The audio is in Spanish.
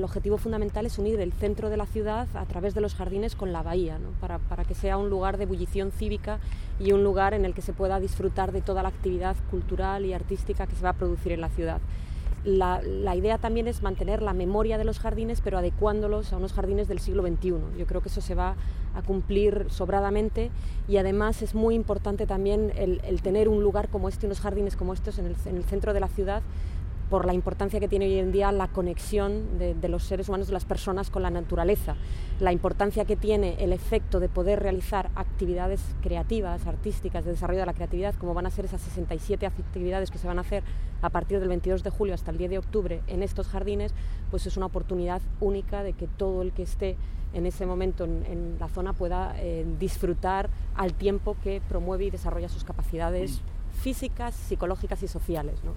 el objetivo fundamental es unir el centro de la ciudad a través de los jardines con la bahía, para, que sea un lugar de ebullición cívica y un lugar en el que se pueda disfrutar de toda la actividad cultural y artística que se va a producir en la ciudad. La, idea también es mantener la memoria de los jardines, pero adecuándolos a unos jardines del siglo XXI. Yo creo que eso se va a cumplir sobradamente y además es muy importante también el, tener un lugar como este, unos jardines como estos en el centro de la ciudad, por la importancia que tiene hoy en día la conexión de, de, los seres humanos, de las personas con la naturaleza, la importancia que tiene el efecto de poder realizar actividades creativas, artísticas, de desarrollo de la creatividad, como van a ser esas 67 actividades que se van a hacer a partir del 22 de julio hasta el 10 de octubre en estos jardines, pues es una oportunidad única de que todo el que esté en ese momento en, en la zona pueda eh, disfrutar al tiempo que promueve y desarrolla sus capacidades físicas, psicológicas y sociales. ¿no?